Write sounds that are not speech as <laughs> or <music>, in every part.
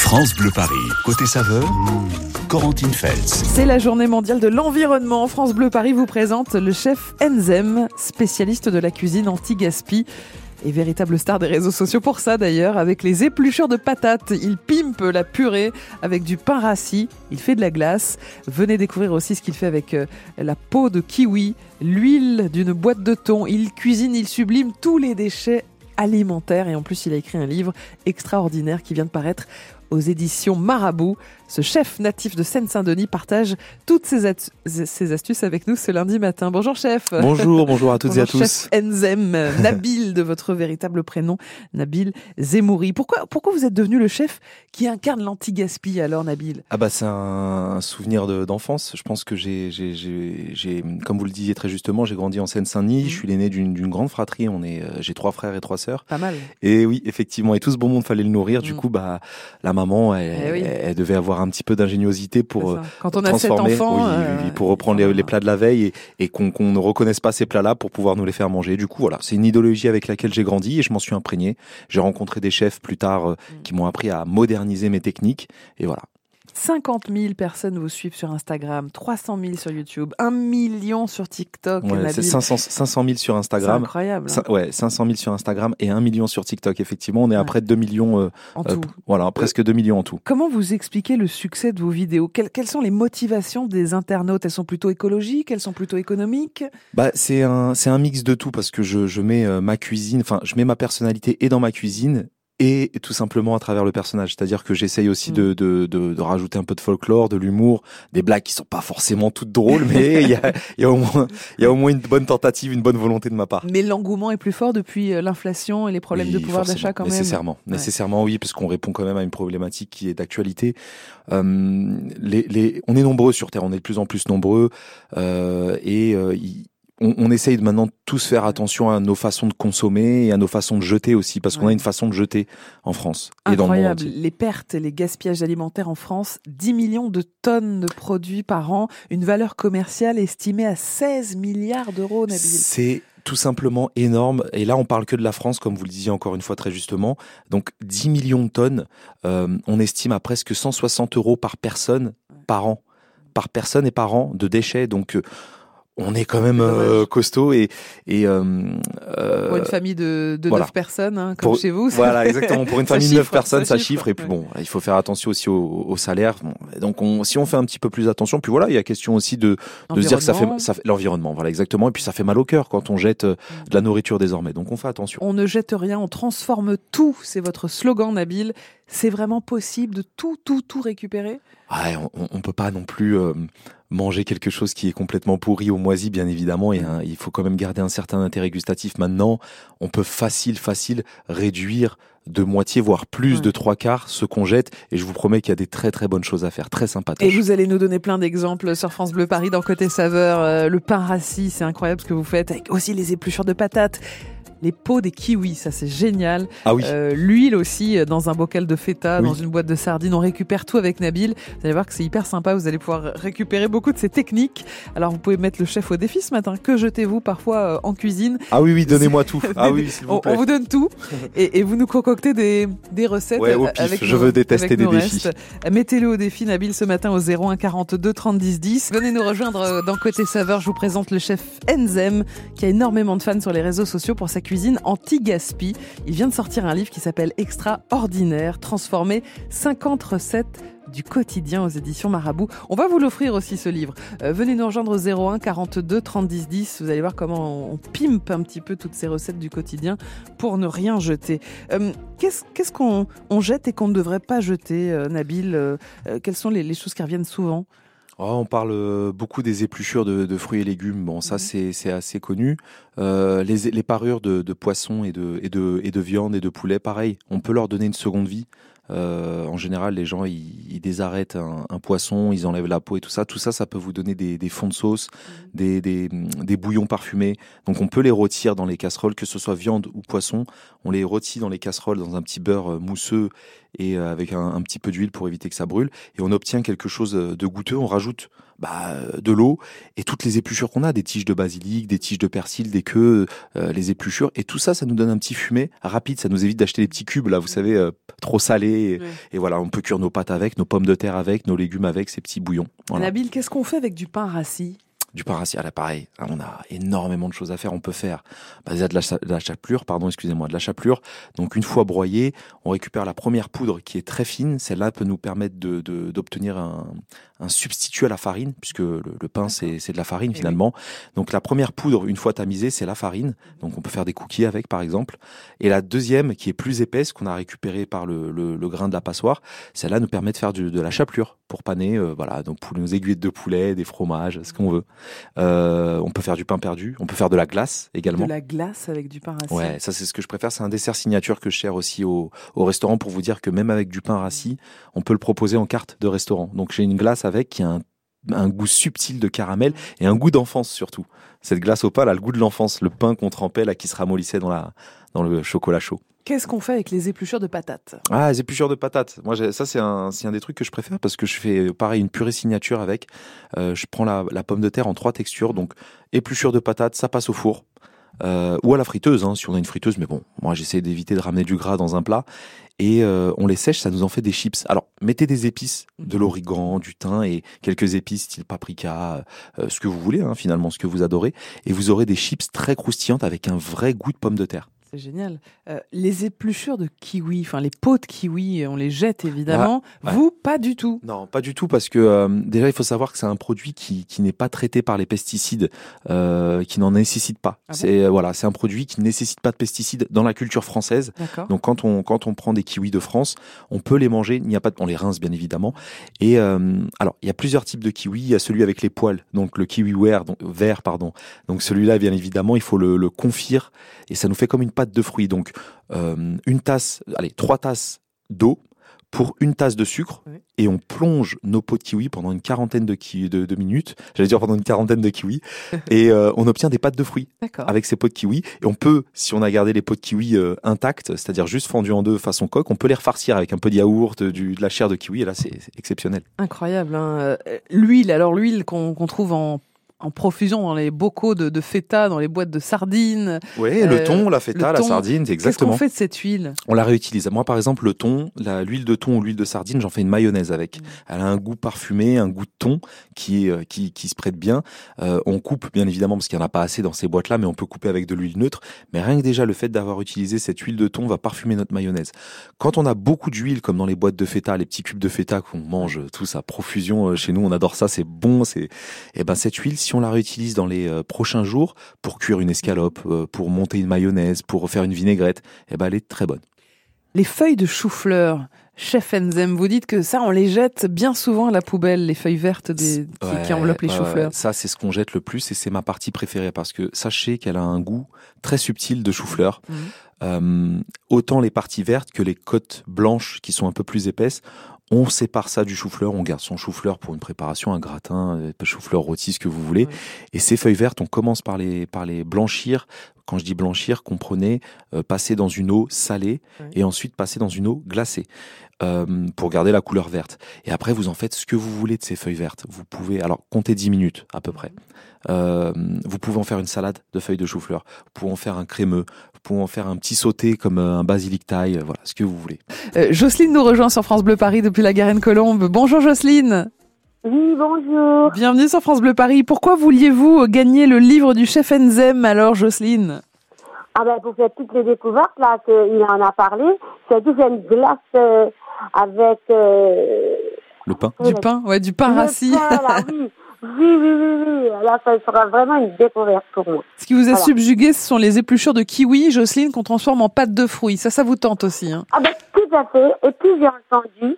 France Bleu Paris. Côté saveur, Corentine Feltz. C'est la journée mondiale de l'environnement. France Bleu Paris vous présente le chef Enzem, spécialiste de la cuisine anti-gaspi et véritable star des réseaux sociaux pour ça d'ailleurs, avec les épluchures de patates. Il pimpe la purée avec du pain rassis, il fait de la glace. Venez découvrir aussi ce qu'il fait avec euh, la peau de kiwi, l'huile d'une boîte de thon. Il cuisine, il sublime tous les déchets alimentaires et en plus il a écrit un livre extraordinaire qui vient de paraître aux éditions Marabout. Ce chef natif de Seine-Saint-Denis partage toutes ses, astuces avec nous ce lundi matin. Bonjour chef. Bonjour, bonjour à toutes et à tous. Chef Enzem, <laughs> Nabil de votre véritable prénom, Nabil Zemouri. Pourquoi, pourquoi vous êtes devenu le chef qui incarne l'anti-gaspi alors Nabil? Ah bah c'est un souvenir d'enfance. Je pense que j'ai, j'ai, comme vous le disiez très justement, j'ai grandi en Seine-Saint-Denis. Je mhm. suis l'aîné d'une grande fratrie. On est, euh, j'ai trois frères et trois sœurs. Pas mal. Et oui, effectivement. Et tout ce bon monde fallait le nourrir. Du mhm. coup, bah la maman, elle, eh elle devait avoir un petit peu d'ingéniosité pour euh, Quand on a transformer, enfants, euh, pour reprendre les, plats de la veille et, qu'on ne reconnaisse pas ces plats-là pour pouvoir nous les faire manger. Du coup, voilà, c'est une idéologie avec laquelle j'ai grandi et je m'en suis imprégné. J'ai rencontré des chefs plus tard euh, mm. qui m'ont appris à moderniser mes techniques et voilà. 50 000 personnes vous suivent sur Instagram, 300 000 sur YouTube, 1 million sur TikTok. Ouais, 500, 500 000 sur Instagram. C'est incroyable. ouais, 500 000 sur Instagram et 1 million sur TikTok. Effectivement, on est à près de 2 millions. Euh, en tout. Euh, voilà, presque 2 millions en tout. Comment vous expliquez le succès de vos vidéos? Quelles, quelles, sont les motivations des internautes? Elles sont plutôt écologiques? Elles sont plutôt économiques? Bah, C'est un, un mix de tout parce que je, je mets euh, ma cuisine, enfin, je mets ma personnalité et dans ma cuisine et tout simplement à travers le personnage. C'est-à-dire que j'essaye aussi mm. de, de, de, de, rajouter un peu de folklore, de l'humour, des blagues qui sont pas forcément toutes drôles, mais il y a, <laughs> y, a au moins, y a au moins une bonne tentative, une bonne volonté de ma part. Mais l'engouement est plus fort depuis euh, l'inflation et les problèmes de pouvoir d'achat quand même. Nécessairement, nécessairement oui, parce qu'on répond quand même à une problématique qui est d'actualité. Euh, les, les, on est nombreux sur Terre, on est de plus en plus nombreux, euh, et euh, on, on, essaye de maintenant tous faire attention à nos façons de consommer et à nos façons de jeter aussi, parce qu'on a une façon de jeter en France et dans le monde. Les pertes et les gaspillages alimentaires en France, 10 millions de tonnes de produits par an, une valeur commerciale estimée à 16 milliards d'euros, C'est tout simplement énorme. Et là, on parle que de la France, comme vous le disiez encore une fois très justement. Donc 10 millions de tonnes, euh, on estime à presque 160 euros par personne par an. Par personne et par an de déchets. Donc euh, on est quand même euh, costaud et et euh, pour une famille de, de 9 personnes hein, comme chez vous voilà exactement. Pour une <laughs> famille de 9 personnes ça, chiffre, et puis bon il faut faire attention aussi au, au salaire. Donc on, si on fait un petit peu plus attention puis voilà il y a question aussi de de se dire que ça fait ça fait l'environnement voilà exactement. Et puis ça fait mal au cœur quand on jette euh, de la nourriture désormais. Donc on fait attention. On ne jette rien on transforme tout c'est votre slogan Nabil. C'est vraiment possible de tout tout tout récupérer? Ouais, on, on peut pas non plus manger quelque chose qui est complètement pourri ou moisi, bien évidemment, et il faut quand même garder un certain intérêt gustatif. Maintenant, on peut facile, facile réduire de moitié, voire plus de trois quarts ce qu'on jette. Et je vous promets qu'il y a des très très bonnes choses à faire, très sympathiques. Et vous allez nous donner plein d'exemples sur France Bleu Paris dans Côté Saveur. Euh, le pain rassis, c'est incroyable ce que vous faites, avec aussi les épluchures de patates les peaux des kiwis, ça c'est génial. Ah oui. Euh, l'huile aussi euh, dans un bocal de feta, dans une boîte de sardines. On récupère tout avec Nabil. Vous allez voir que c'est hyper sympa. Vous allez pouvoir récupérer beaucoup de ces techniques. Alors vous pouvez mettre le chef au défi ce matin. Que jetez-vous parfois en cuisine? Ah oui, oui, donnez-moi tout. <laughs> Ah oui, s'il vous plaît. On, vous donne tout <laughs> et, vous nous des, des recettes. Ouais, au pif. Je veux détester des défis. Mettez-le au défi Nabil ce matin au 01 42 30 10 10. Venez nous rejoindre dans Côté Saveur. Je vous présente le chef Enzem qui a énormément de fans sur les réseaux sociaux pour sa cuisine anti Gaspi. Il vient de sortir un livre qui s'appelle Extraordinaire, transformer 50 recettes du quotidien aux éditions Marabout. On va vous l'offrir aussi ce livre. Euh, venez nous rejoindre au 01 42 30 10 10. Vous allez voir comment on, pimpe un petit peu toutes ces recettes du quotidien pour ne rien jeter. Euh, qu'est-ce qu'on jette et qu'on ne devrait pas jeter, euh, Nabil Quelles sont les, choses qui reviennent souvent? Oh, on parle beaucoup des épluchures de, fruits et légumes. Bon, ça mhm. c'est assez connu. Euh, les, parures de, de poissons et de, et, de, et de viande et de poulet, pareil. On peut leur donner une seconde vie. Euh, en général, les gens ils, désarrêtent un, poisson, ils enlèvent la peau et tout ça. Tout ça, ça peut vous donner des, fonds de sauce, mhm. des, bouillons parfumés. Donc on peut les rôtir dans les casseroles, que ce soit viande ou poisson. On les rôtit dans les casseroles dans un petit beurre mousseux et euh, avec un, un petit peu d'huile pour éviter que ça brûle. Et on obtient quelque chose de goûteux. On rajoute bah, de l'eau et toutes les épluchures qu'on a, des tiges de basilic, des tiges de persil, des queues, euh, les épluchures. Et tout ça, ça nous donne un petit fumet rapide. Ça nous évite d'acheter des petits cubes, là, vous savez, euh, trop salés. Et voilà, on peut cuire nos pâtes avec, nos pommes de terre avec, nos légumes avec, ces petits bouillons. Voilà. Nabil, qu'est-ce qu'on fait avec du pain rassis? Du rassis, ah là, pareil, hein, on a énormément de choses à faire. On peut faire bah, déjà de la, de chapelure, pardon, excusez-moi, de la chapelure. Donc une fois broyée, on récupère la première poudre qui est très fine. Celle-là peut nous permettre de- de- d'obtenir un, un substitut à la farine, puisque le, le pain c'est de la farine Eh oui. finalement. Donc la première poudre, une fois tamisée, c'est la farine. Donc on peut faire des cookies avec, par exemple. Et la deuxième, qui est plus épaisse, qu'on a récupérée par le, le- le grain de la passoire, celle-là nous permet de faire du- de la chapelure pour paner, euh, voilà, donc pour nos aiguillettes de poulet, des fromages, ce qu'on veut. Euh, on peut faire du pain perdu, on peut faire de la glace également. De la glace avec du pain rassis. Ouais, ça c'est ce que je préfère. C'est un dessert signature que je sers aussi au, au restaurant pour vous dire que même avec du pain rassis, on peut le proposer en carte de restaurant. Donc j'ai une glace avec qui a un, un goût subtil de caramel et un goût d'enfance surtout. Cette glace elle a le goût de l'enfance, le pain qu'on trempait là qui se ramollissait dans la dans le chocolat chaud. Qu'est-ce qu'on fait avec les épluchures de patates? Ah, les épluchures de patates. Moi, ça, c'est un, un des trucs que je préfère parce que je fais, pareil, une purée signature avec. Euh, je prends la, la pomme de terre en trois textures. Donc, épluchures de patates, ça passe au four. Euh, ou à la friteuse, hein, si on a une friteuse. Mais bon, moi, j'essaie d'éviter de ramener du gras dans un plat. Et euh, on les sèche, ça nous en fait des chips. Alors, mettez des épices, de l'origan, du thym et quelques épices style paprika, euh, ce que vous voulez, hein, finalement, ce que vous adorez. Et vous aurez des chips très croustillantes avec un vrai goût de pomme de terre. C'est génial. Euh, les épluchures de kiwi, enfin les pots de kiwi, on les jette évidemment. Ah, ouais. Vous, pas du tout. Non, pas du tout, parce que euh, déjà, il faut savoir que c'est un produit qui, qui n'est pas traité par les pesticides, euh, qui n'en nécessite pas. Ah c'est voilà, c'est un produit qui ne nécessite pas de pesticides dans la culture française. Donc quand on quand on prend des kiwis de France, on peut les manger. Il n'y a pas, de- on les rince bien évidemment. Et euh, alors, il y a plusieurs types de kiwis. Il y a celui avec les poils, donc le kiwi vert, donc, vert pardon. Donc celui-là, bien évidemment, il faut le, le confire et ça nous fait comme une pâte de fruits. Donc euh, une tasse, allez, trois tasses d'eau pour une tasse de sucre Oui. et on plonge nos pots de kiwi pendant une quarantaine de, ki- de, de minutes. J'allais dire pendant une quarantaine de kiwis <laughs> et euh, on obtient des pâtes de fruits avec ces pots de kiwi. Et on peut, si on a gardé les pots de kiwi euh, intacts, c'est-à-dire juste fendus en deux façon coque, on peut les refarcir avec un peu de yaourt, du, de la chair de kiwi. Et là, c'est exceptionnel. Incroyable. hein. L'huile, alors l'huile qu'on qu'on trouve en, en profusion dans les bocaux de, de feta, dans les boîtes de sardines. Oui, Euh, le thon, la feta, la sardine, c'est Qu'est-ce qu'on exactement. fait de cette huile? On la réutilise. Moi, par exemple, le thon, l'huile de thon ou l'huile de sardine, j'en fais une mayonnaise avec. Mm. Elle a un goût parfumé, un goût de thon qui, euh, qui, qui se prête bien. Euh, on coupe, bien évidemment, parce qu'il n'y en a pas assez dans ces boîtes-là, mais on peut couper avec de l'huile neutre. Mais rien que déjà, le fait d'avoir utilisé cette huile de thon va parfumer notre mayonnaise. Quand on a beaucoup d'huile, comme dans les boîtes de feta, les petits cubes de feta qu'on mange tous à profusion euh, chez nous, on adore ça, c'est bon. C'est, et ben cette huile, si on la réutilise dans les euh, prochains jours pour cuire une escalope, euh, pour monter une mayonnaise, pour faire une vinaigrette, et ben elle est très bonne. Les feuilles de chou-fleur. Chef Enzem, vous dites que ça, on les jette bien souvent à la poubelle, les feuilles vertes des, qui, Ouais, qui enveloppent les ouais, choux-fleurs. Ça, c'est ce qu'on jette le plus et c'est ma partie préférée parce que sachez qu'elle a un goût très subtil de chou-fleur. Mhm. Euh, autant les parties vertes que les côtes blanches qui sont un peu plus épaisses. On sépare ça du chou-fleur, on garde son chou-fleur pour une préparation, un gratin, euh, chou-fleur rôti, ce que vous voulez. Et ces feuilles vertes, on commence par les, par les blanchir. Quand je dis blanchir, comprenez, euh, passer dans une eau salée et ensuite passer dans une eau glacée euh, pour garder la couleur verte. Et après, vous en faites ce que vous voulez de ces feuilles vertes. Vous pouvez, alors, comptez 10 minutes à peu près. Euh, vous pouvez en faire une salade de feuilles de chou-fleur. Vous pouvez en faire un crémeux. Pouvez en faire un petit sauté comme euh, un basilic thaï. euh, Voilà, ce que vous voulez. Euh, Jocelyne nous rejoint sur France Bleu Paris depuis la Garenne-Colombe. Bonjour Jocelyne. Oui, bonjour. Bienvenue sur France Bleu Paris. Pourquoi vouliez-vous gagner le livre du chef Enzem alors Jocelyne? Ah ben, pour faire toutes les découvertes, là, qu'il en a parlé, c'est tout une glace euh, avec... Euh, Le pain. Du pain, ouais, du pain le rassis. pain, là, <laughs> oui. Oui, oui, oui, oui. Là, ça sera vraiment une découverte pour moi. Ce qui vous a Voilà. subjugué, ce sont les épluchures de kiwi, Jocelyne, qu'on transforme en pâte de fruits. Ça, ça vous tente aussi. Hein Ah ben, tout à fait. Et puis, j'ai entendu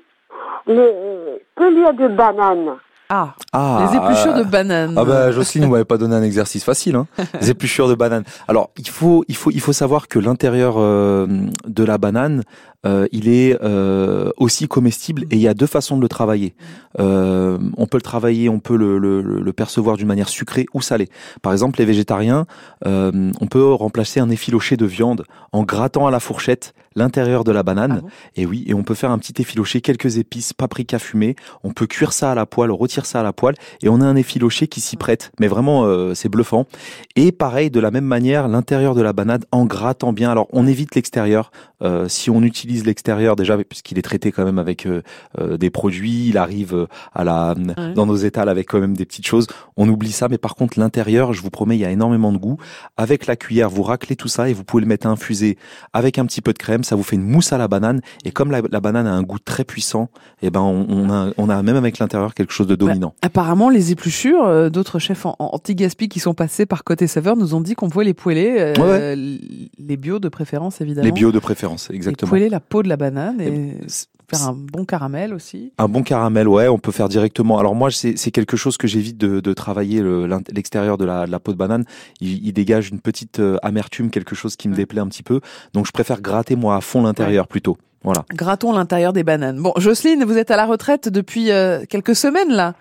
les euh, pelures de banane. ah, Ah, les épluchures de euh, banane. Ah bah Jocelyne, vous m'avez pas donné un exercice facile, hein. <laughs> Les épluchures de banane. Alors il faut il faut il faut savoir que l'intérieur euh, de la banane, euh, il est euh, aussi comestible et il y a deux façons de le travailler. Euh, on peut le travailler, on peut le, le, le percevoir d'une manière sucrée ou salée. Par exemple, les végétariens, euh, on peut remplacer un effiloché de viande en grattant à la fourchette l'intérieur de la banane. Ah bon? Et oui, et on peut faire un petit effiloché, quelques épices, paprika fumée. On peut cuire ça à la poêle, rôtir ça à la poêle, et on a un effiloché qui s'y prête. Mais vraiment, euh, c'est bluffant. Et pareil, de la même manière, l'intérieur de la banane en grattant bien. Alors, on évite l'extérieur. Euh, si on utilise l'extérieur déjà, puisqu'il est traité quand même avec euh, euh, des produits, il arrive euh, à la Ouais. dans nos étals avec quand même des petites choses. On oublie ça, mais par contre l'intérieur, je vous promets, il y a énormément de goût. Avec la cuillère, vous raclez tout ça et vous pouvez le mettre à infuser avec un petit peu de crème. Ça vous fait une mousse à la banane. Et comme la, la banane a un goût très puissant, et ben on, on a on a même avec l'intérieur quelque chose de dominant. Apparemment, les épluchures, euh, d'autres chefs en, en anti-gaspi qui sont passés par Côté Saveur nous ont dit qu'on pouvait les poêler, Ouais, les bio de préférence évidemment. Les bio de préférence, Et exactement. poêler la peau de la banane et Et c'est- faire un bon caramel aussi. Un bon caramel, ouais, on peut faire directement. Alors moi, c'est quelque chose que j'évite de, de travailler le- l'extérieur de la, de la peau de banane. Il, il dégage une petite euh, amertume, quelque chose qui me déplaît un petit peu. Donc je préfère gratter moi à fond l'intérieur plutôt. Voilà. Grattons l'intérieur des bananes. Bon, Jocelyne, vous êtes à la retraite depuis euh, quelques semaines là.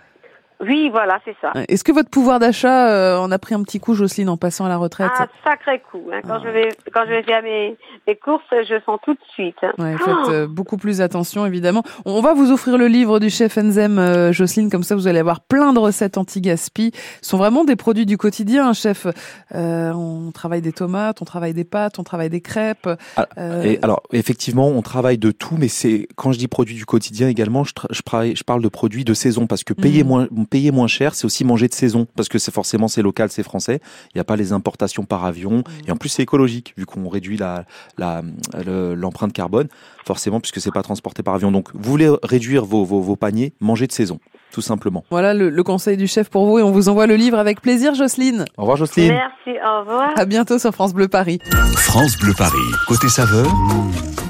Oui, voilà, c'est ça. Est-ce que votre pouvoir d'achat euh, en a pris un petit coup, Jocelyne, en passant à la retraite Un sacré coup. hein. Quand Ah. je vais quand je vais faire mes, mes courses, je sens tout de suite. hein. Ouais, faites euh, beaucoup plus attention, évidemment. On va vous offrir le livre du chef Enzem, euh, Jocelyne, comme ça vous allez avoir plein de recettes anti-gaspi. Ce sont vraiment des produits du quotidien, hein, chef. Euh, on travaille des tomates, on travaille des pâtes, on travaille des crêpes. Ah, Euh, Et alors, effectivement, on travaille de tout, mais c'est quand je dis produits du quotidien également, je, je, je parle de produits de saison parce que payer Mhm. moins, payer moins cher, c'est aussi manger de saison parce que c'est forcément c'est local, c'est français. Il n'y a pas les importations par avion et en plus c'est écologique vu qu'on réduit la la- le- l'empreinte carbone forcément puisque c'est pas transporté par avion. Donc, vous voulez réduire vos, vos, vos paniers, mangez de saison, tout simplement. Voilà le, le conseil du chef pour vous et on vous envoie le livre avec plaisir, Jocelyne. Au revoir, Jocelyne. Merci, au revoir. À bientôt sur France Bleu Paris. France Bleu Paris. Côté saveur,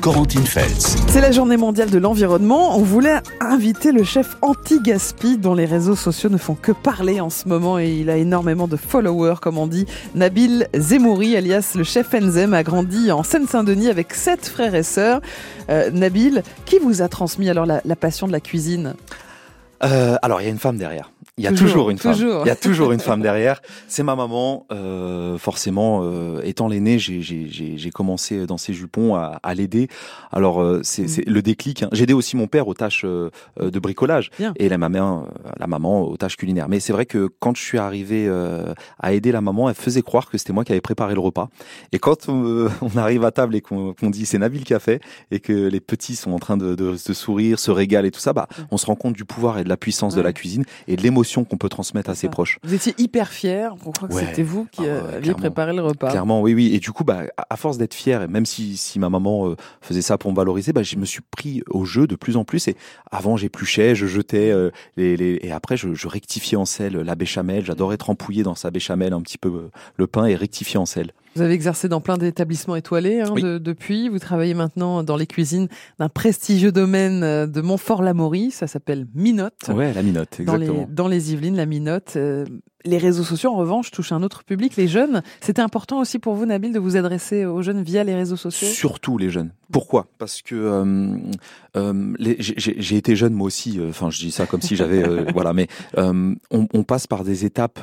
Corentine Feltz. C'est la journée mondiale de l'environnement. On voulait inviter le chef anti-gaspi dont les réseaux sociaux ne font que parler en ce moment et il a énormément de followers, comme on dit. Nabil Zemouri, alias le chef Enzem, a grandi en Seine-Saint-Denis avec sept frères et sœurs. Euh, Nabil, qui vous a transmis alors la, la passion de la cuisine? Euh, alors, il y a une femme derrière. Il y a Toujours, toujours, une femme. toujours. Il y a toujours une <laughs> femme derrière. C'est ma maman. Euh, forcément, euh, étant l'aîné, j'ai- commencé dans ses jupons à, à l'aider. Alors, euh, c'est Mm. c'est le déclic. hein. J'ai aidé aussi mon père aux tâches euh, de bricolage Bien. et la maman, euh, la maman aux tâches culinaires. Mais c'est vrai que quand je suis arrivé euh, à aider la maman, elle faisait croire que c'était moi qui avais préparé le repas. Et quand euh, <laughs> on arrive à table et qu'on qu'on dit c'est Nabil qui a fait et que les petits sont en train de, de se sourire, se régalent et tout ça, bah, on se rend compte du pouvoir et de la puissance de la cuisine et de l'émotion qu'on peut transmettre à ses proches. Vous étiez hyper fier, on croit que Ouais. c'était vous qui Ah ouais, euh, aviez préparé le repas. Clairement, oui, oui. Et du coup, bah, à force d'être fier, et même si, si ma maman euh, faisait ça pour me valoriser, bah, je me suis pris au jeu de plus en plus. Et avant, j'épluchais, je jetais, euh, les, les, et après, je, je rectifiais en sel la béchamel. J'adorais trempouiller dans sa béchamel un petit peu le pain et rectifier en sel. Vous avez exercé dans plein d'établissements étoilés hein, Oui. de- depuis. Vous travaillez maintenant dans les cuisines d'un prestigieux domaine euh, de Montfort-l'Amaury. Ça s'appelle Minotte. Ouais, la dans, les, exactement. dans les Yvelines, la Minotte. Euh, les réseaux sociaux, en revanche, touchent un autre public, les jeunes. C'était important aussi pour vous, Nabil, de vous adresser aux jeunes via les réseaux sociaux? Surtout les jeunes. Pourquoi? Parce que euh, euh, j'ai- été jeune moi aussi. euh, Enfin, je dis ça comme si j'avais <laughs> voilà, mais on, on passe par des étapes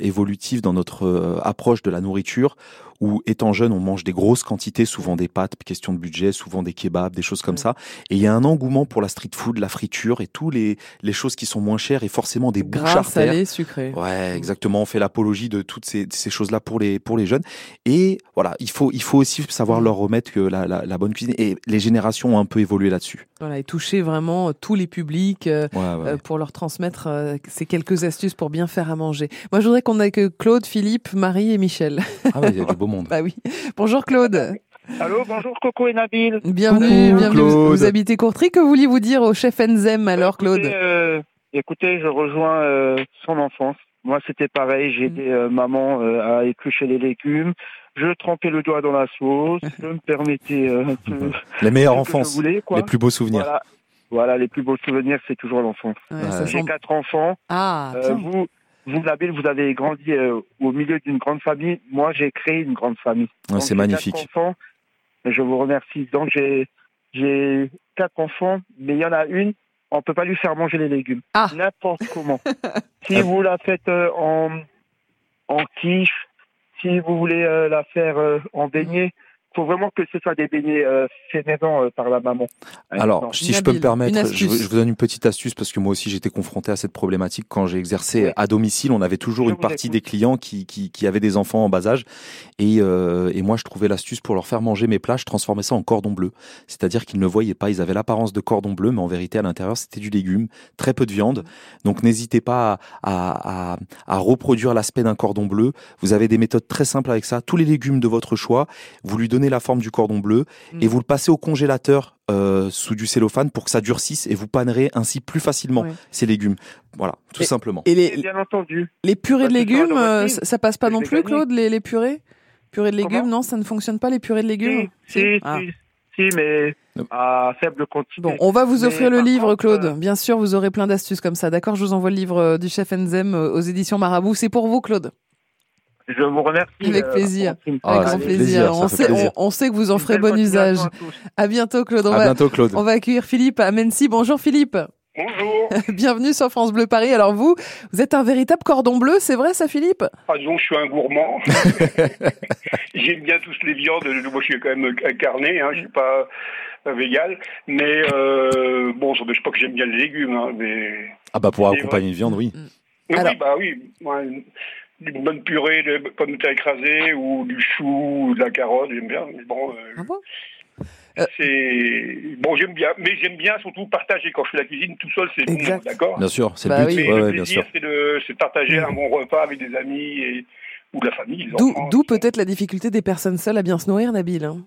évolutives dans notre approche de la nourriture. Où étant jeune, on mange des grosses quantités, souvent des pâtes, question de budget, souvent des kebabs, des choses comme Ouais. ça. Et il y a un engouement pour la street food, la friture et tous les les choses qui sont moins chères et forcément des bouches Gras, salé, sucré. Ouais, exactement. On fait l'apologie de toutes ces, ces choses-là pour les pour les jeunes. Et voilà, il faut il faut aussi savoir leur remettre que la, la, la bonne cuisine. Et les générations ont un peu évolué là-dessus. Voilà, et toucher vraiment euh, tous les publics euh, Ouais, ouais. euh, pour leur transmettre euh, ces quelques astuces pour bien faire à manger. Moi, je voudrais qu'on ait que Claude, Philippe, Marie et Michel. Ah ouais, il y a du beau monde. <laughs> bah oui. Bonjour Claude. Allô, bonjour Coco et Nabil. Bienvenue, Coucou, bienvenue. Vous- habitez Courtry. Que vouliez-vous dire au chef Enzem alors, Claude Écoutez, euh, écoutez, je rejoins euh, son enfance. Moi, c'était pareil. J'ai Mm. aidé euh, maman euh, à éplucher les légumes. Je trempais le doigt dans la sauce. Je me permettais euh, un peu <laughs> Les meilleures enfances, voulais, les plus beaux souvenirs. Voilà. Voilà, les plus beaux souvenirs, c'est toujours l'enfance. Ouais, J'ai quatre enfants. Ah, Euh, vous, vous, Nabil, vous avez grandi euh, au milieu d'une grande famille. Moi, j'ai créé une grande famille. Ouais, Donc, c'est j'ai magnifique. Quatre enfants. Et je vous remercie. Donc, j'ai, j'ai quatre enfants, mais il y en a une, on peut pas lui faire manger les légumes. Ah. N'importe comment. <laughs> si vous la faites euh, en, en quiche, si vous voulez euh, la faire euh, en beignet, faut vraiment que ce soit des beignets euh, faits maison euh, par la maman. Alors, Non. si je peux me permettre, je, vous- astuce. je vous donne une petite astuce parce que moi aussi j'étais confronté à cette problématique quand j'ai exercé Oui. à domicile. On avait toujours Je une partie écoute. des clients qui, qui, qui avaient des enfants en bas âge et, euh, et moi je trouvais l'astuce pour leur faire manger mes plats, je transformais ça en cordon bleu. C'est-à-dire qu'ils ne voyaient pas, ils avaient l'apparence de cordon bleu, mais en vérité à l'intérieur c'était du légume, très peu de viande. Donc n'hésitez pas à, à, à reproduire l'aspect d'un cordon bleu. Vous avez des méthodes très simples avec ça. Tous les légumes de votre choix, vous lui donnez la forme du cordon bleu Mm. et vous le passez au congélateur euh, sous du cellophane pour que ça durcisse et vous panerez ainsi plus facilement Ouais. ces légumes. Voilà, tout Et- simplement. Et les, bien entendu. les purées de Bah, sera légumes, euh, ça, ça passe pas non plus. Claude, les, les purées? Purées de légumes, Comment non, ça ne fonctionne pas, les purées de légumes? Si, si, Ah. si, mais à faible quantité. Bon, on va vous Mais offrir le livre, contre, Claude. euh, Bien sûr, vous aurez plein d'astuces comme ça. D'accord? Je vous envoie le livre euh, du chef Enzem euh, aux éditions Marabout. C'est pour vous, Claude. Je vous remercie. Avec euh, plaisir. Ah, Avec ça grand plaisir. on, sait, plaisir. On, on sait que vous en ferez bon usage. à bientôt, Claude. On À va, bientôt, Claude. on va accueillir Philippe à Mency. Bonjour, Philippe. Bonjour. <laughs> Bienvenue sur France Bleu Paris. Alors vous, vous êtes un véritable cordon bleu, c'est vrai ça, Philippe? Ah, disons, je suis un gourmand. <laughs> J'aime bien tous les viandes. Moi, je suis quand même incarné. Hein, je suis pas euh, végan. Mais euh, bon, ça n'empêche pas que j'aime bien les légumes. Hein, mais Ah bah pour accompagner une viande, oui. Alors- oui, bah oui. Une, bonne purée de pommes de terre écrasées ou du chou ou de la carotte, j'aime bien. Mais bon, euh, Ah bon? c'est bon, j'aime bien. Mais j'aime bien surtout partager quand je fais la cuisine tout seul. C'est bon, d'accord? Bien sûr, c'est Bah le but. oui. Mais Ouais, le ouais, bien plaisir, sûr. c'est de, partager Mm. un bon repas avec des amis et, ou de la famille. D'où peut-être la difficulté des personnes seules à bien se nourrir, Nabil. hein.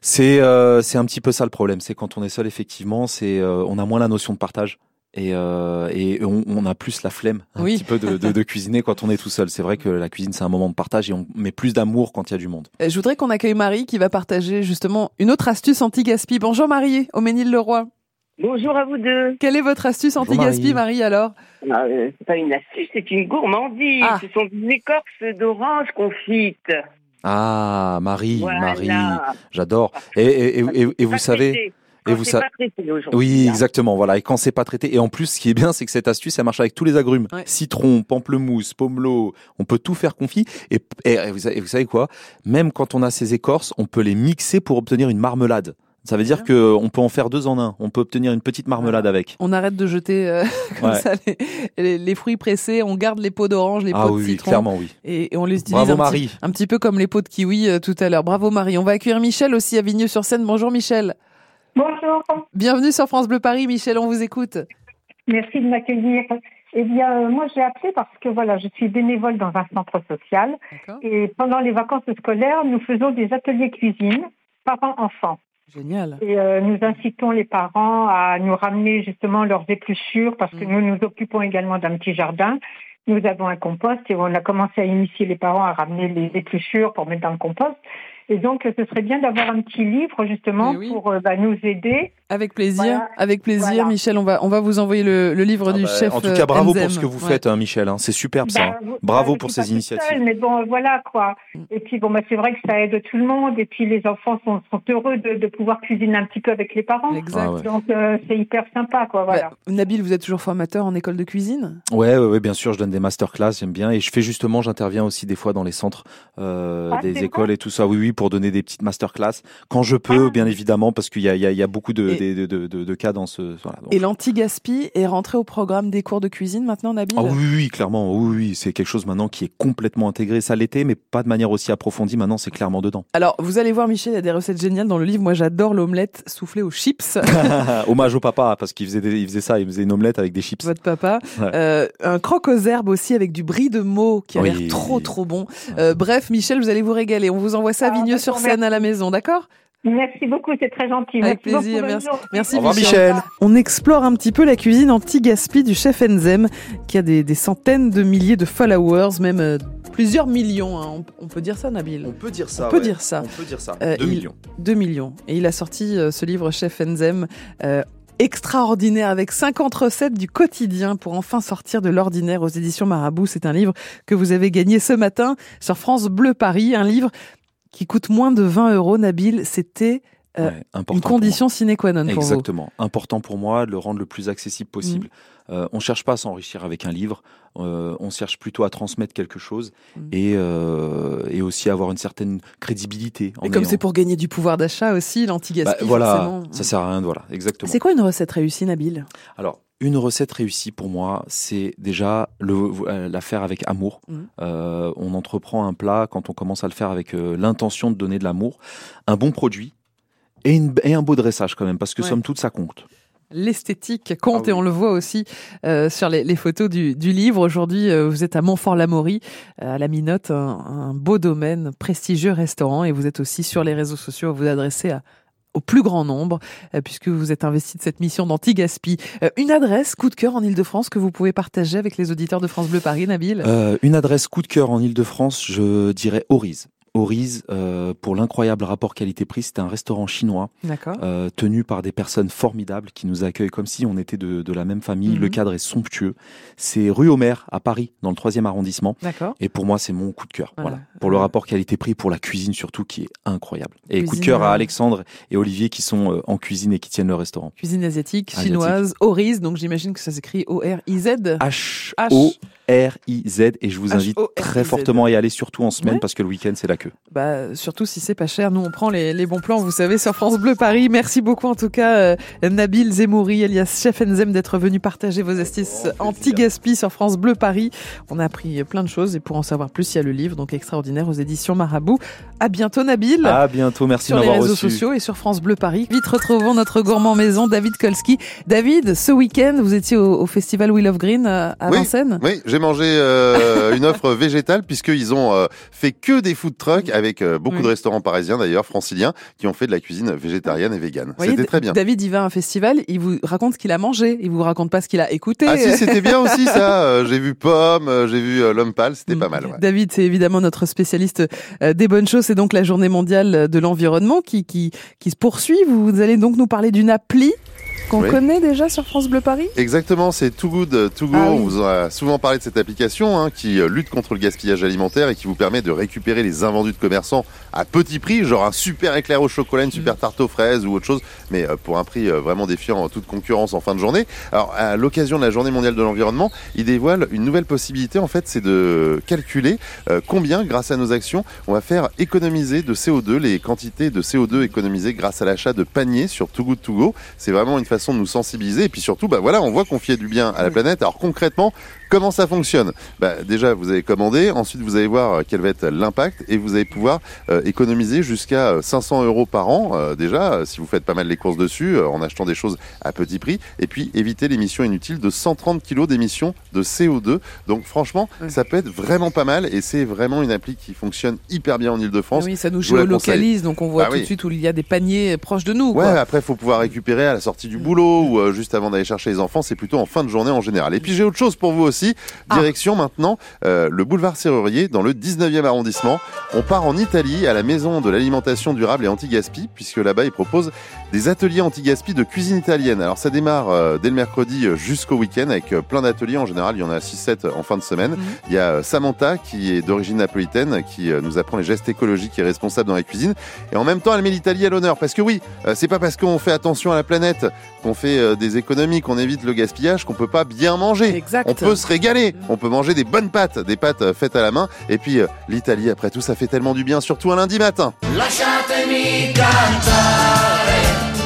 C'est euh, c'est un petit peu ça le problème, c'est quand on est seul effectivement, c'est euh, on a moins la notion de partage. Et, euh, et on, on a plus la flemme un Oui. petit peu de, de, de <laughs> cuisiner quand on est tout seul. C'est vrai que la cuisine c'est un moment de partage et on met plus d'amour quand il y a du monde. Euh, Je voudrais qu'on accueille Marie qui va partager justement une autre astuce anti-gaspi. Bonjour Marie, au Ménil-le-Roi. Bonjour à vous deux. Quelle est votre astuce anti-gaspi, Marie. Marie, alors? Ah, euh, c'est pas une astuce, c'est une gourmandise. Ah. Ce sont des écorces d'orange confites. Ah Marie, voilà. Marie, j'adore. Et, et, et, et- et vous savez. Et vous c'est sa- pas traité aujourd'hui, Oui, là. exactement. Voilà. Et quand c'est pas traité, et en plus, ce qui est bien, c'est que cette astuce, elle marche avec tous les agrumes. Ouais. Citron, pamplemousse, pomelo. On peut tout faire confit. Et, et vous, savez- et vous savez quoi? Même quand on a ces écorces, on peut les mixer pour obtenir une marmelade. Ça veut dire que on peut en faire deux en un. On peut obtenir une petite marmelade avec. On arrête de jeter euh, <laughs> comme Ouais. ça les, les- les fruits pressés, on garde les peaux d'orange, les Ah peaux oui, de oui, citron. clairement oui. Et, et on les utilise Bravo un, petit, Marie. un petit peu comme les pots de kiwi euh, tout à l'heure. Bravo Marie. On va accueillir Michel aussi à Vigneux-sur-Seine. Bonjour Michel. Bonjour, Bienvenue sur France Bleu Paris. Michel, on vous écoute. merci de m'accueillir. Eh bien, euh, moi, j'ai appelé parce que voilà, je suis bénévole dans un centre social et pendant les vacances scolaires, nous faisons des ateliers cuisine parents-enfants. Génial. Et euh, nous incitons les parents à nous ramener justement leurs épluchures parce que Mm. nous nous occupons également d'un petit jardin. Nous avons un compost et on a commencé à initier les parents à ramener les épluchures pour mettre dans le compost. Et donc, ce serait bien d'avoir un petit livre justement oui. pour euh, bah, nous aider. Avec plaisir, Voilà. avec plaisir, Voilà. Michel. On va, on va vous envoyer le, le livre Ah du bah, chef. en tout cas, bravo Enzem. pour ce que vous Ouais. faites, hein, Michel. hein. C'est superbe ça. Bah, vous- Bravo pour ces initiatives. seule, mais bon, voilà quoi. Mm. Et puis bon, bah, c'est vrai que ça aide tout le monde. Et puis les enfants sont, sont heureux de, de pouvoir cuisiner un petit peu avec les parents. Exact. Ah ouais. Donc euh, c'est hyper sympa quoi. Voilà. Bah, Nabil, vous êtes toujours formateur en école de cuisine? Ouais, ouais, ouais, bien sûr, je donne des masterclass, j'aime bien. Et je fais justement, j'interviens aussi des fois dans les centres euh, Ah, des écoles et tout ça. Oui, oui, pour donner des petites masterclass. Quand je peux, Ah. bien évidemment, parce qu'il y a, il y, a, il y a beaucoup de, Et- des- de, de, de, de cas dans ce... Voilà, donc. Et l'anti-gaspi est rentré au programme des cours de cuisine maintenant, Nabil Ah oui, oui, oui, clairement, oui, oui, c'est quelque chose maintenant qui est complètement intégré. Ça l'était, mais pas de manière aussi approfondie. Maintenant, c'est clairement dedans. Alors, vous allez voir, Michel, il y a des recettes géniales dans le livre. Moi, j'adore l'omelette soufflée aux chips. <laughs> Hommage au papa, parce qu'il faisait, des- il faisait ça, il faisait une omelette avec des chips. Votre papa. Ouais. Euh, un croque aux herbes aussi avec du brie de meaux qui a Oui. l'air trop, trop bon. Euh, bref, Michel, vous allez vous régaler. On vous envoie ça à Ah, Vigneux-sur-Seine à la maison, d'accord? Merci beaucoup, c'est très gentil. Avec merci plaisir, beaucoup, merci. Merci, Au Michel. Michel. On explore un petit peu la cuisine anti-gaspi du chef Enzem, qui a des, des centaines de milliers de followers, même euh, plusieurs millions. hein. On, on peut dire ça, Nabil peut dire ça. On peut dire ça. On peut dire ça. Euh, Deux il- millions. 2 millions. Et il a sorti euh, ce livre Chef Enzem. euh, extraordinaire avec 50 recettes du quotidien pour enfin sortir de l'ordinaire aux éditions Marabout. C'est un livre que vous avez gagné ce matin sur France Bleu Paris, un livre qui coûte moins de 20 euros, Nabil. C'était Euh, Ouais, Une condition sine qua non pour vous. Exactement. Important pour moi de le rendre le plus accessible possible. Mm. Euh, on cherche pas à s'enrichir avec un livre. euh, on cherche plutôt à transmettre quelque chose Mm. et, et aussi avoir une certaine crédibilité. en Et comme ayant- c'est pour gagner du pouvoir d'achat aussi, Bah, l'anti-gaspi, voilà, forcément. ça sert à rien. de- Voilà, exactement. C'est quoi une recette réussie, Nabil? Alors, une recette réussie pour moi, c'est déjà euh, la faire avec amour. Mhm. Euh, on entreprend un plat quand on commence à le faire avec euh, l'intention de donner de l'amour, un bon produit et, une- et un beau dressage quand même, parce que Ouais. somme toute, ça compte. L'esthétique compte Ah oui. et on le voit aussi euh, sur les, les photos du, du livre. Aujourd'hui, euh, vous êtes à Montfort-l'Amaury, euh, à la Minotte, un, un beau domaine, prestigieux restaurant, et vous êtes aussi sur les réseaux sociaux à vous adresser à, au plus grand nombre, euh, puisque vous êtes investi de cette mission d'anti-gaspi. Euh, une adresse coup de cœur en Ile-de-France que vous pouvez partager avec les auditeurs de France Bleu Paris, Nabil? Euh, une adresse coup de cœur en Ile-de-France, je dirais Oriz. Oriz, euh, pour l'incroyable rapport qualité-prix, c'était un restaurant chinois euh, tenu par des personnes formidables qui nous accueillent comme si on était de, de la même famille. Mhm. Le cadre est somptueux. C'est rue Homer à Paris, dans le troisième arrondissement. D'accord. Et pour moi, c'est mon coup de cœur. Voilà. Voilà. Pour le rapport qualité-prix, pour la cuisine surtout, qui est incroyable. Et coup de Cuisine, cœur à Alexandre et Olivier qui sont euh, en cuisine et qui tiennent le restaurant. Cuisine asiatique, Asiatique. chinoise, Oriz, donc j'imagine que ça s'écrit O-R-I-Z. H-O-R-I-Z. Et je vous invite très fortement à y aller, surtout en semaine, parce que le week-end, c'est la Bah, surtout si c'est pas cher, nous on prend les, les bons plans, vous savez, sur France Bleu Paris. Merci beaucoup en tout cas, euh, Nabil Zemouri, alias Chef Enzem, d'être venu partager vos astuces anti-gaspi sur France Bleu Paris. On a appris plein de choses et pour en savoir plus, il y a le livre, donc extraordinaire aux éditions Marabout. À bientôt Nabil. À bientôt, merci sur les réseaux reçu. sociaux et sur France Bleu Paris. Vite retrouvons notre gourmand maison, David Kolski. David, ce week-end, vous étiez au, au festival Wheel of Green euh, à Oui. Vincennes. Oui, j'ai mangé euh, une offre végétale puisqu'ils ont euh, fait que des food trucks avec euh, beaucoup Oui. de restaurants parisiens d'ailleurs, franciliens, qui ont fait de la cuisine végétarienne et végane. C'était très bien. David, il va à un festival, il vous raconte ce qu'il a mangé, il vous raconte pas ce qu'il a écouté. Ah si, c'était bien aussi ça. <laughs> Euh, j'ai vu Pomme, euh, j'ai vu L'Homme Pâle, c'était pas mal. ouais. David, c'est évidemment notre spécialiste des bonnes choses. C'est donc la journée mondiale de l'environnement qui, qui, qui se poursuit. Vous allez donc nous parler d'une appli qu'on Oui. connaît déjà sur France Bleu Paris? Exactement, c'est Too Good To Go. Ah oui. On vous a souvent parlé de cette application hein, qui euh, lutte contre le gaspillage alimentaire et qui vous permet de récupérer les invendus de commerçants à petit prix, genre un super éclair au chocolat, une Mm. super tarte aux fraises ou autre chose, mais euh, pour un prix euh, vraiment défiant toute concurrence en fin de journée. Alors, à l'occasion de la Journée mondiale de l'environnement, il dévoile une nouvelle possibilité. En fait, c'est de calculer euh, combien, grâce à nos actions, on va faire économiser de CO2, les quantités de CO2 économisées grâce à l'achat de paniers sur Too Good To Go. C'est vraiment une façon de nous sensibiliser. Et puis surtout, bah voilà, on voit qu'on fait du bien à la planète. Alors concrètement, comment ça fonctionne bah, Déjà, vous avez commandé. Ensuite, vous allez voir euh, quel va être l'impact et vous allez pouvoir euh, économiser jusqu'à euh, 500 euros par an. euh, déjà, euh, si vous faites pas mal les courses dessus, euh, en achetant des choses à petit prix. Et puis, éviter l'émission inutile de 130 kilos d'émissions de CO2. Donc franchement, ça peut être vraiment pas mal. Et c'est vraiment une appli qui fonctionne hyper bien en Ile-de-France. Oui, ça nous géolocalise, donc on voit Ah tout oui. de suite où il y a des paniers proches de nous. Ouais, quoi. après, faut pouvoir récupérer à la sortie du boulot ou euh, juste avant d'aller chercher les enfants. C'est plutôt en fin de journée en général. Et puis, j'ai autre chose pour vous aussi. Ah. Direction maintenant euh, le boulevard Serrurier dans le 19e arrondissement. On part en Italie à la maison de l'alimentation durable et anti-gaspi puisque là-bas, ils proposent des ateliers anti-gaspi de cuisine italienne. Alors, ça démarre euh, dès le mercredi euh, jusqu'au week-end avec plein d'ateliers. En général, il y en a 6-7 en fin de semaine. Mhm. Il y a Samantha qui est d'origine napolitaine qui nous apprend les gestes écologiques et responsables dans la cuisine. Et en même temps, elle met l'Italie à l'honneur. Parce que oui, c'est pas parce qu'on fait attention à la planète, qu'on fait euh, des économies, qu'on évite le gaspillage, qu'on peut pas bien manger. Exact. On peut se régaler. On peut manger des bonnes pâtes, des pâtes euh, faites à la main. Et puis, euh, l'Italie, après tout, ça fait tellement du bien, surtout un lundi matin.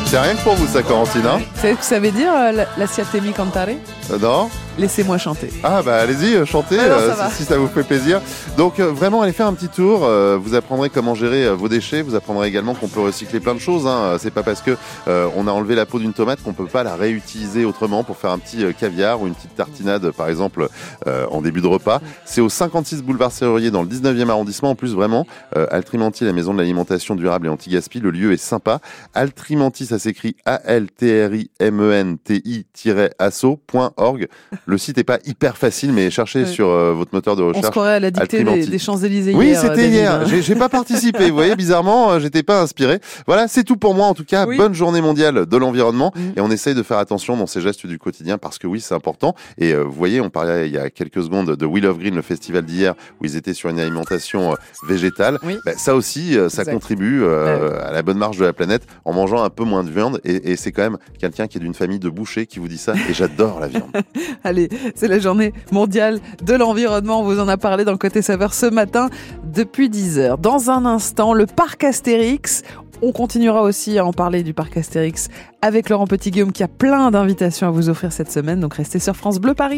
C'est rien que pour vous, ça, Corentine, hein? Vous savez ce que ça veut dire, euh, la, la Siatemi Cantare? Euh, Non Laissez-moi chanter. Ah bah allez-y, euh, chantez Ah non, ça euh, si, si ça vous fait plaisir. Donc euh, vraiment allez faire un petit tour, euh, vous apprendrez comment gérer vos déchets, vous apprendrez également qu'on peut recycler plein de choses. Hein. C'est pas parce que on a enlevé la peau d'une tomate qu'on peut pas la réutiliser autrement pour faire un petit caviar ou une petite tartinade par exemple en début de repas. C'est au 56 boulevard Serrurier dans le 19e arrondissement. En plus vraiment, Altrimanti, la maison de l'alimentation durable et anti-gaspi, le lieu est sympa. Altrimanti, ça s'écrit A-L-T-R-I-M-E-N-T-I-asso.org. Le site est pas hyper facile, mais cherchez sur euh, votre moteur de On se recherche. croirait à la dictée des, Champs-Élysées Oui, hier. c'était David, hier. J'ai pas participé. Vous voyez, bizarrement, euh, j'étais pas inspiré. Voilà, c'est tout pour moi. En tout cas, Oui. bonne journée mondiale de l'environnement. Mm. Et on essaye de faire attention dans ces gestes du quotidien parce que oui, c'est important. Et euh, vous voyez, on parlait il y a quelques secondes de Wheel of Green, le festival d'hier, où ils étaient sur une alimentation euh, végétale. Oui. Ben, ça aussi, ça Exact. contribue euh, à la bonne marche de la planète en mangeant un peu moins de viande. Et, et c'est quand même quelqu'un qui est d'une famille de bouchers qui vous dit ça. Et j'adore la viande. <laughs> Allez, c'est la journée mondiale de l'environnement. On vous en a parlé dans Côté Saveur ce matin depuis 10 heures. Dans un instant, le parc Astérix. On continuera aussi à en parler du parc Astérix avec Laurent Petit-Guillaume qui a plein d'invitations à vous offrir cette semaine. Donc restez sur France Bleu Paris.